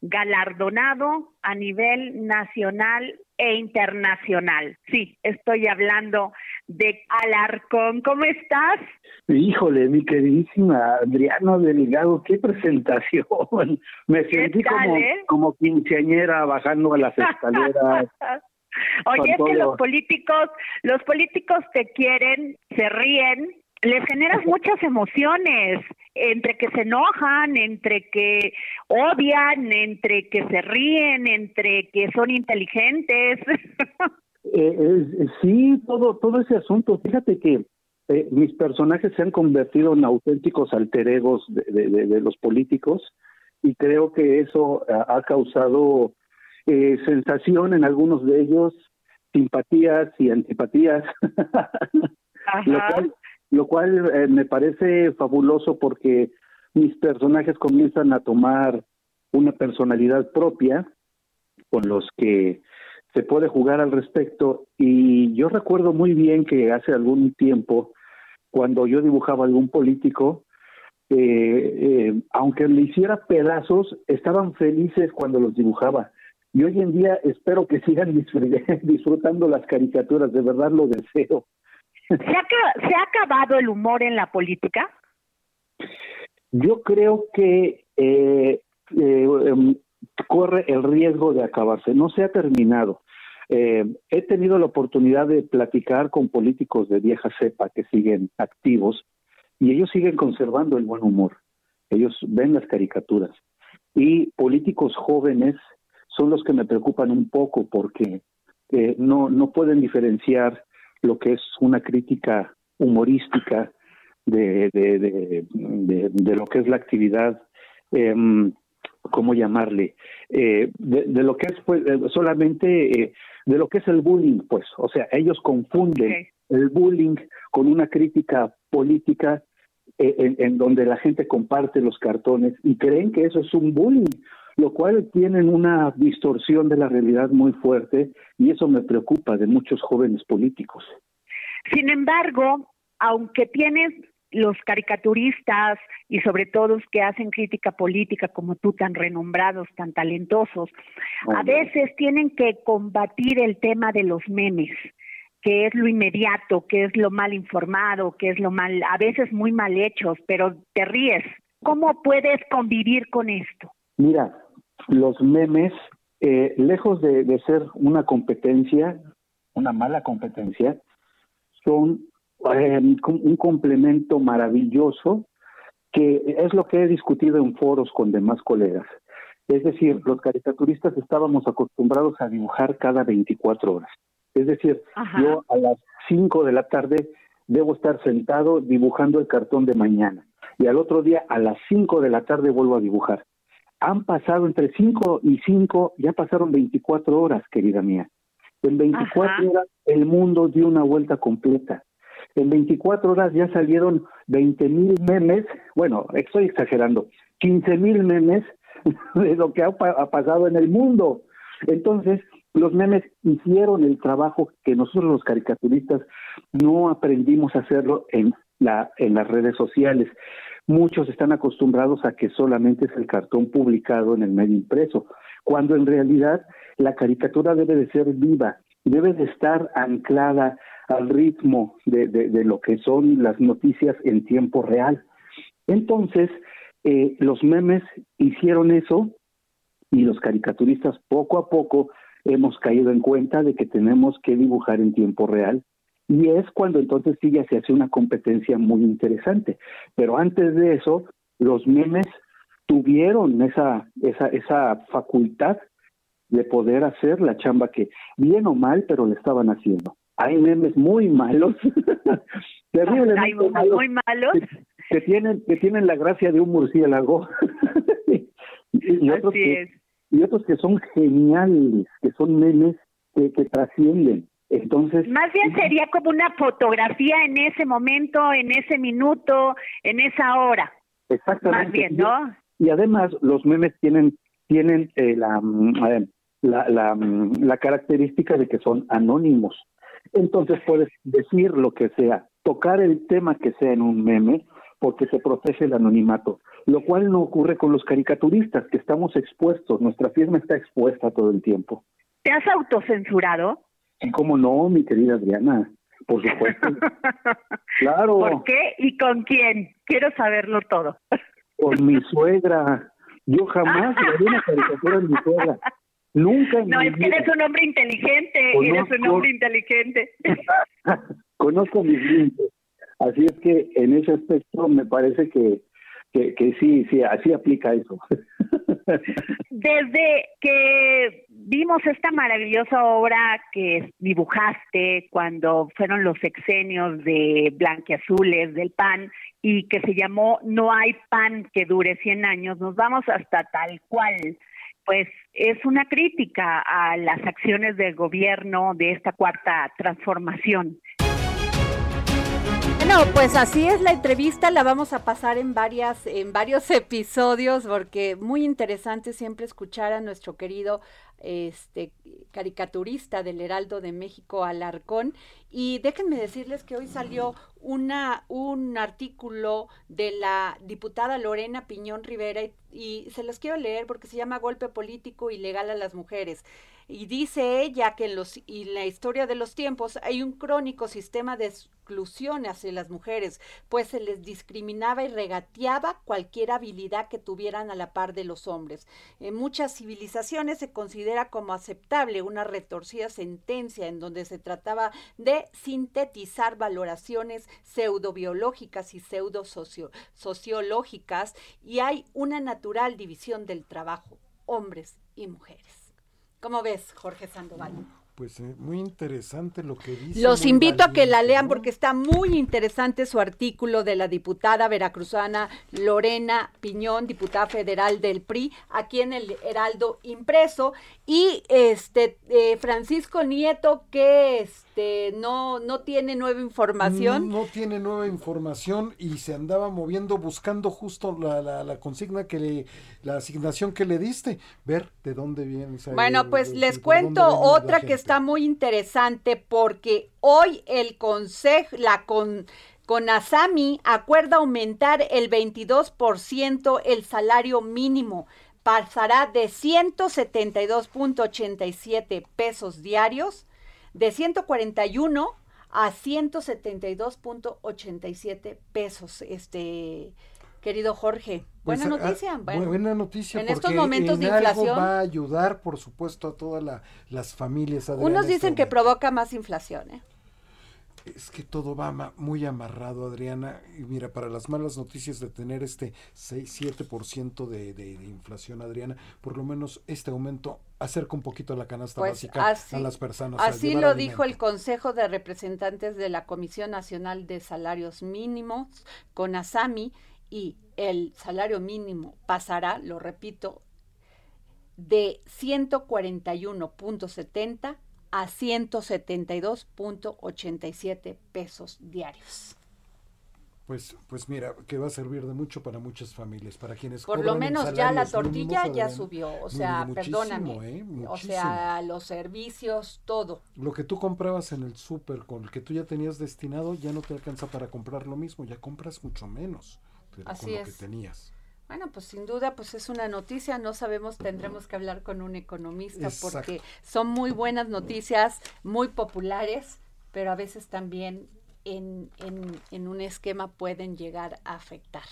galardonado a nivel nacional e internacional. Sí, estoy hablando de Alarcón. ¿Cómo estás? Híjole, mi queridísima Adriano Delegado, qué presentación. Me sentí como, eh? como quinceañera bajando a las escaleras. Oye, es que los políticos, los políticos te quieren, se ríen, les generas muchas emociones, entre que se enojan, entre que odian, entre que se ríen, entre que son inteligentes. Eh, sí, todo, todo ese asunto. Fíjate que eh, mis personajes se han convertido en auténticos alter egos de, de, los políticos y creo que eso ha, causado eh, sensación en algunos de ellos, simpatías y antipatías. Ajá lo cual eh, me parece fabuloso porque mis personajes comienzan a tomar una personalidad propia con los que se puede jugar al respecto y yo recuerdo muy bien que hace algún tiempo cuando yo dibujaba algún político eh, eh, aunque le hiciera pedazos estaban felices cuando los dibujaba y hoy en día espero que sigan disfrutando las caricaturas de verdad lo deseo ¿Se ha, ¿Se ha acabado el humor en la política? Yo creo que eh, eh, em, corre el riesgo de acabarse. No se ha terminado. Eh, he tenido la oportunidad de platicar con políticos de vieja cepa que siguen activos y ellos siguen conservando el buen humor. Ellos ven las caricaturas. Y políticos jóvenes son los que me preocupan un poco porque no, no pueden diferenciar lo que es una crítica humorística de, de, de, lo que es la actividad, eh, ¿cómo llamarle? Eh, de, lo que es pues, eh, solamente, eh, de lo que es el bullying, pues, o sea, ellos confunden el bullying con una crítica política en, en, donde la gente comparte los cartones y creen que eso es un bullying, lo cual tienen una distorsión de la realidad muy fuerte y eso me preocupa de muchos jóvenes políticos. Sin embargo, aunque tienes los caricaturistas y sobre todo los que hacen crítica política como tú tan renombrados, tan talentosos, a veces tienen que combatir el tema de los memes qué es lo inmediato, qué es lo mal informado, qué es lo mal, a veces muy mal hechos, pero te ríes. ¿Cómo puedes convivir con esto? Mira, los memes, eh, lejos de, de ser una competencia, una mala competencia, son un complemento maravilloso que es lo que he discutido en foros con demás colegas. Es decir, los caricaturistas estábamos acostumbrados a dibujar cada 24 horas. Es decir, yo a las 5 de la tarde debo estar sentado dibujando el cartón de mañana y al otro día a las 5 de la tarde vuelvo a dibujar. Han pasado entre 5 y 5, ya pasaron 24 horas, querida mía. En 24 horas el mundo dio una vuelta completa. En 24 horas ya salieron 20 mil memes, bueno, estoy exagerando, 15 mil memes de lo que ha, pasado en el mundo. Entonces, los memes hicieron el trabajo que nosotros los caricaturistas no aprendimos a hacerlo en, la, en las redes sociales. Muchos están acostumbrados a que solamente es el cartón publicado en el medio impreso, cuando en realidad la caricatura debe de ser viva, debe de estar anclada al ritmo de, de, lo que son las noticias en tiempo real. Entonces, eh, los memes hicieron eso y los caricaturistas poco a poco hemos caído en cuenta de que tenemos que dibujar en tiempo real y es cuando entonces sí ya se hace una competencia muy interesante. Pero antes de eso, los memes tuvieron esa, esa, esa facultad de poder hacer la chamba que, bien o mal, pero le estaban haciendo. Hay memes muy malos, terriblemente Hay muy malos. Que, tienen, que tienen la gracia de un murciélago. y, otros que, y otros que son geniales, que son memes que, que trascienden. Entonces, más bien sería como una fotografía en ese momento, en ese minuto, en esa hora. Exactamente. Más bien, ¿no? Y, además los memes tienen tienen eh, la, mm, la, la, mm, la característica de que son anónimos. Entonces puedes decir lo que sea, tocar el tema que sea en un meme, porque se protege el anonimato, lo cual no ocurre con los caricaturistas, que estamos expuestos, nuestra firma está expuesta todo el tiempo. ¿Te has autocensurado? Y cómo no, mi querida Adriana, por supuesto. claro. ¿Por qué y con quién? Quiero saberlo todo. Con mi suegra. Yo jamás le di una caricatura a mi suegra. Nunca. No, es que eres un hombre inteligente, eres un hombre inteligente. Conozco mis límites. Así es que en ese aspecto me parece que, que, que sí, sí, así aplica eso. Desde que vimos esta maravillosa obra que dibujaste cuando fueron los sexenios de Blanquiazules, del PAN, y que se llamó No hay pan que dure 100 años, nos vamos hasta tal cual. Pues es una crítica a las acciones del gobierno de esta cuarta transformación. Bueno, pues así es la entrevista, la vamos a pasar en varias, en varios episodios, porque muy interesante siempre escuchar a nuestro querido este caricaturista del Heraldo de México, Alarcón. Y déjenme decirles que hoy salió una, un artículo de la diputada Lorena Piñón Rivera y, y se los quiero leer porque se llama Golpe Político Ilegal a las Mujeres. Y dice ella que en, los, y en la historia de los tiempos hay un crónico sistema de exclusión hacia las mujeres, pues se les discriminaba y regateaba cualquier habilidad que tuvieran a la par de los hombres. En muchas civilizaciones se considera como aceptable una retorcida sentencia en donde se trataba de sintetizar valoraciones pseudobiológicas y pseudo sociológicas y hay una natural división del trabajo, hombres y mujeres. ¿Cómo ves, Jorge Sandoval? Pues eh, muy interesante lo que dice. Los invito a que la lean porque está muy interesante su artículo de la diputada veracruzana Lorena Piñón, diputada federal del PRI, aquí en el Heraldo impreso, y este eh, Francisco Nieto que este no no tiene nueva información. No, tiene nueva información y se andaba moviendo buscando justo la, la, consigna que le, la asignación que le diste, ver de dónde viene. Bueno, pues les cuento otra que está muy interesante porque hoy el consejo, la con con Asami acuerda aumentar el 22% el salario mínimo pasará de 172.87 pesos diarios de 141 a 172.87 pesos, este querido Jorge. Pues, buena ah, noticia. Bueno, buena noticia. En porque estos momentos en de algo inflación. va a ayudar, por supuesto, a todas la- las familias. Adriana, Unos dicen este que provoca más inflación, ¿eh? Es que todo va muy amarrado, Adriana. Y mira, para las malas noticias de tener este 6-7% de, de, de inflación, Adriana, por lo menos este aumento acerca un poquito la canasta Pues básica así, a las personas. así lo dijo el Consejo de Representantes de la Comisión Nacional de Salarios Mínimos, con ASAMI, y el salario mínimo pasará, lo repito, de 141.70 a 172.87 pesos diarios. Pues, pues mira, que va a servir de mucho para muchas familias, para quienes Por lo menos ya la tortilla mínimos, ya subió, o sea, perdóname, ¿eh? o sea, los servicios, todo. Lo que tú comprabas en el súper con el que tú ya tenías destinado ya no te alcanza para comprar lo mismo, ya compras mucho menos de- Así lo es. que tenías. Bueno, pues sin duda, pues es una noticia, no sabemos, tendremos que hablar con un economista Exacto. porque son muy buenas noticias, muy populares, pero a veces también en, en, en un esquema pueden llegar a afectar.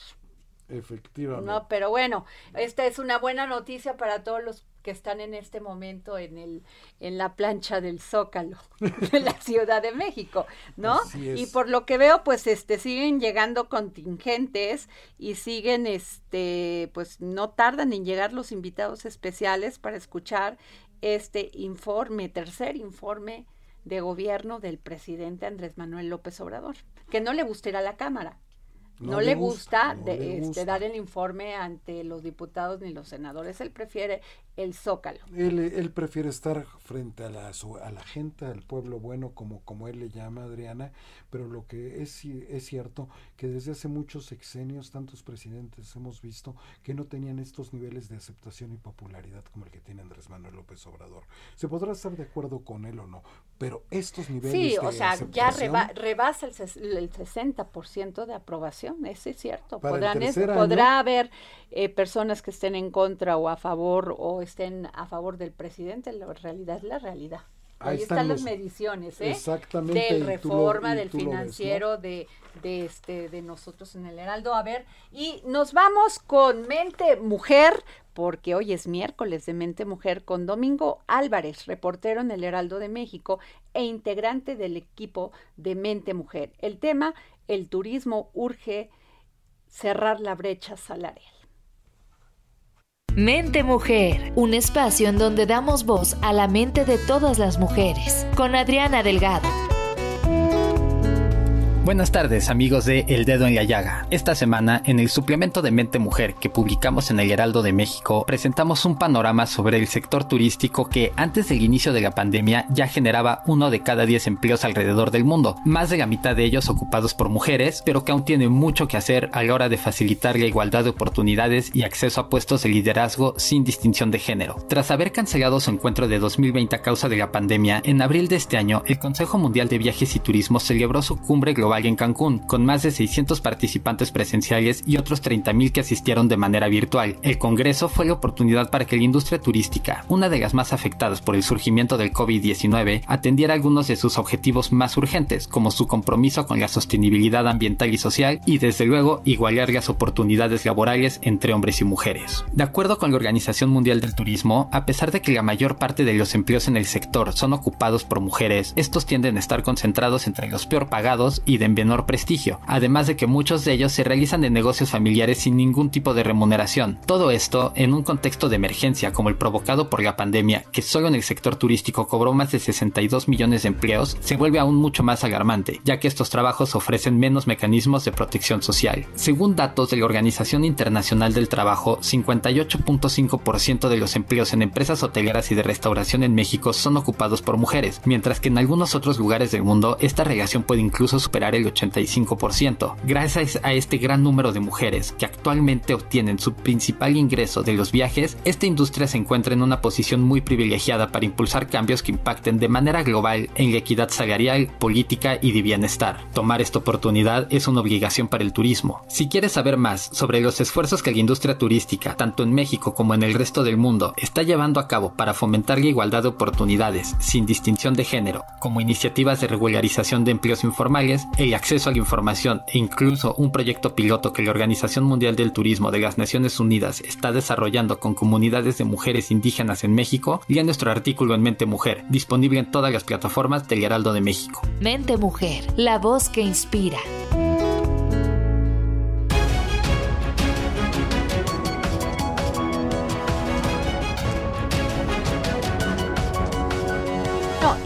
Efectivamente. No, pero bueno, esta es una buena noticia para todos los que están en este momento en el en la plancha del Zócalo de la Ciudad de México, ¿no? Así es. Y por lo que veo, pues este siguen llegando contingentes y siguen este pues no tardan en llegar los invitados especiales para escuchar este informe, tercer informe de gobierno del presidente Andrés Manuel López Obrador, que no le gusta ir a la Cámara. No, le gusta, de- le este, dar el informe ante los diputados ni los senadores. Él prefiere el zócalo. Él, él prefiere estar frente a la, su- a la gente, al pueblo bueno, como, como él le llama Adriana, pero lo que es, es cierto que desde hace muchos sexenios, tantos presidentes hemos visto que no tenían estos niveles de aceptación y popularidad como el que tiene Andrés Manuel López Obrador. Se podrá estar de acuerdo con él o no, pero estos niveles Sí, de o sea, ya reba- rebasa el, ses- el 60% de aprobación, eso es cierto. Podrán es- tercer año- podrá haber eh, personas que estén en contra o a favor o estén a favor del presidente, la realidad es la realidad. Ahí Ahí, están están, los- las mediciones, ¿eh? Exactamente, Del lo- reforma, del financiero, de, de este, de nosotros en el Heraldo. A ver, y nos vamos con Mente Mujer, porque hoy es miércoles de Mente Mujer con Domingo Álvarez, reportero en el Heraldo de México e integrante del equipo de Mente Mujer. El tema, el turismo urge cerrar la brecha salarial. Mente Mujer, un espacio en donde damos voz a la mente de todas las mujeres, con Adriana Delgado. Buenas tardes amigos de El Dedo en la Llaga. Esta semana, en el suplemento de Mente Mujer que publicamos en el Heraldo de México, presentamos un panorama sobre el sector turístico que antes del inicio de la pandemia ya generaba uno de cada diez empleos alrededor del mundo, más de la mitad de ellos ocupados por mujeres, pero que aún tiene mucho que hacer a la hora de facilitar la igualdad de oportunidades y acceso a puestos de liderazgo sin distinción de género. Tras haber cancelado su encuentro de 2020 a causa de la pandemia, en abril de este año, el Consejo Mundial de Viajes y Turismo celebró su cumbre global en Cancún, con más de 600 participantes presenciales y otros 30.000 que asistieron de manera virtual. El Congreso fue la oportunidad para que la industria turística, una de las más afectadas por el surgimiento del COVID-19, atendiera algunos de sus objetivos más urgentes, como su compromiso con la sostenibilidad ambiental y social y desde luego igualar las oportunidades laborales entre hombres y mujeres. De acuerdo con la Organización Mundial del Turismo, a pesar de que la mayor parte de los empleos en el sector son ocupados por mujeres, estos tienden a estar concentrados entre los peor pagados y de menor prestigio, además de que muchos de ellos se realizan en negocios familiares sin ningún tipo de remuneración. Todo esto en un contexto de emergencia como el provocado por la pandemia, que solo en el sector turístico cobró más de 62 millones de empleos, se vuelve aún mucho más alarmante, ya que estos trabajos ofrecen menos mecanismos de protección social. Según datos de la Organización Internacional del Trabajo, 58.5% de los empleos en empresas hoteleras y de restauración en México son ocupados por mujeres, mientras que en algunos otros lugares del mundo esta relación puede incluso superar el 85%. Gracias a este gran número de mujeres que actualmente obtienen su principal ingreso de los viajes, esta industria se encuentra en una posición muy privilegiada para impulsar cambios que impacten de manera global en la equidad salarial, política y de bienestar. Tomar esta oportunidad es una obligación para el turismo. Si quieres saber más sobre los esfuerzos que la industria turística, tanto en México como en el resto del mundo, está llevando a cabo para fomentar la igualdad de oportunidades sin distinción de género, como iniciativas de regularización de empleos informales, el acceso a la información e incluso un proyecto piloto que la Organización Mundial del Turismo de las Naciones Unidas está desarrollando con comunidades de mujeres indígenas en México, lea nuestro artículo en Mente Mujer, disponible en todas las plataformas del Heraldo de México. Mente Mujer, la voz que inspira.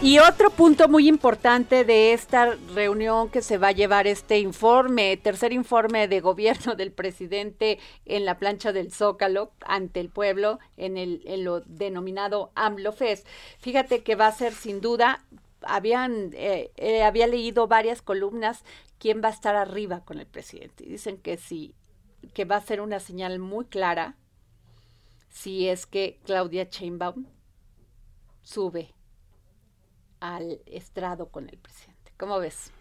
Y otro punto muy importante de esta reunión que se va a llevar este informe, tercer informe de gobierno del presidente en la plancha del Zócalo ante el pueblo en, el, en lo denominado AMLOFES. Fíjate que va a ser sin duda, habían, eh, eh, había leído varias columnas, quién va a estar arriba con el presidente. Y dicen que sí, que va a ser una señal muy clara si es que Claudia Sheinbaum sube al estrado con el presidente. ¿Cómo ves?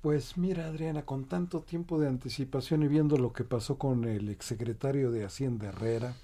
Pues mira, Adriana, con tanto tiempo de anticipación y viendo lo que pasó con el exsecretario de Hacienda Herrera,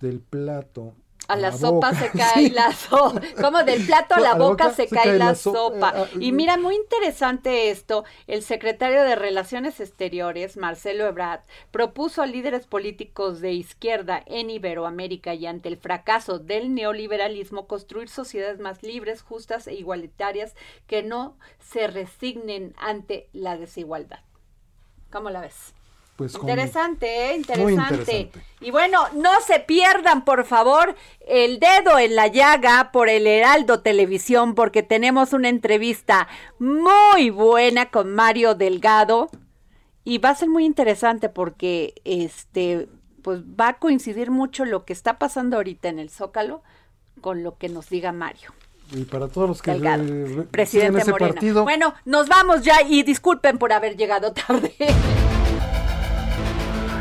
del plato a la, sopa se cae la sopa. Como del plato a la, boca, se, cae, la, sopa. Ah, y mira, muy interesante esto. El secretario de Relaciones Exteriores, Marcelo Ebrard, propuso a líderes políticos de izquierda en Iberoamérica y ante el fracaso del neoliberalismo construir sociedades más libres, justas e igualitarias que no se resignen ante la desigualdad. ¿Cómo la ves? Pues, interesante, ¿eh? interesante. Y bueno, no se pierdan, por favor, el dedo en la llaga por el Heraldo Televisión, porque tenemos una entrevista muy buena con Mario Delgado. Y va a ser muy interesante porque este pues va a coincidir mucho lo que está pasando ahorita en el Zócalo con lo que nos diga Mario. Y para todos los que presidente ese partido. Bueno, nos vamos ya y disculpen por haber llegado tarde.